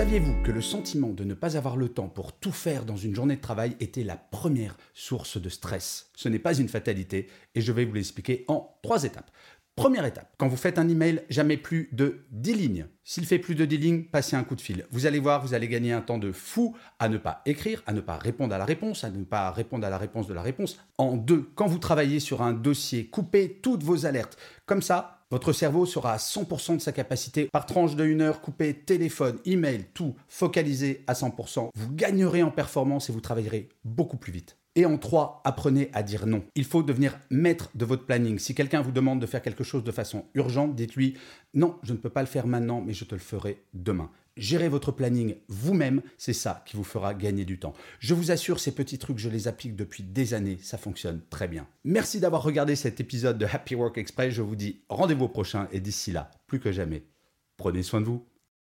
Saviez-vous que le sentiment de ne pas avoir le temps pour tout faire dans une journée de travail était la première source de stress? Ce n'est pas une fatalité et je vais vous l'expliquer en trois étapes. Première étape, quand vous faites un email, jamais plus de 10 lignes. S'il fait plus de 10 lignes, passez un coup de fil. Vous allez voir, vous allez gagner un temps de fou à ne pas écrire, à ne pas répondre à la réponse, à ne pas répondre à la réponse de la réponse. En deux, quand vous travaillez sur un dossier, coupez toutes vos alertes. Comme ça, votre cerveau sera à 100% de sa capacité. Par tranche de 1 heure, coupez téléphone, email, tout, focalisé à 100%. Vous gagnerez en performance et vous travaillerez beaucoup plus vite. Et en trois, apprenez à dire non. Il faut devenir maître de votre planning. Si quelqu'un vous demande de faire quelque chose de façon urgente, dites-lui non, je ne peux pas le faire maintenant, mais je te le ferai demain. Gérez votre planning vous-même, c'est ça qui vous fera gagner du temps. Je vous assure, ces petits trucs, je les applique depuis des années, ça fonctionne très bien. Merci d'avoir regardé cet épisode de Happy Work Express. Je vous dis rendez-vous au prochain et d'ici là, plus que jamais, prenez soin de vous.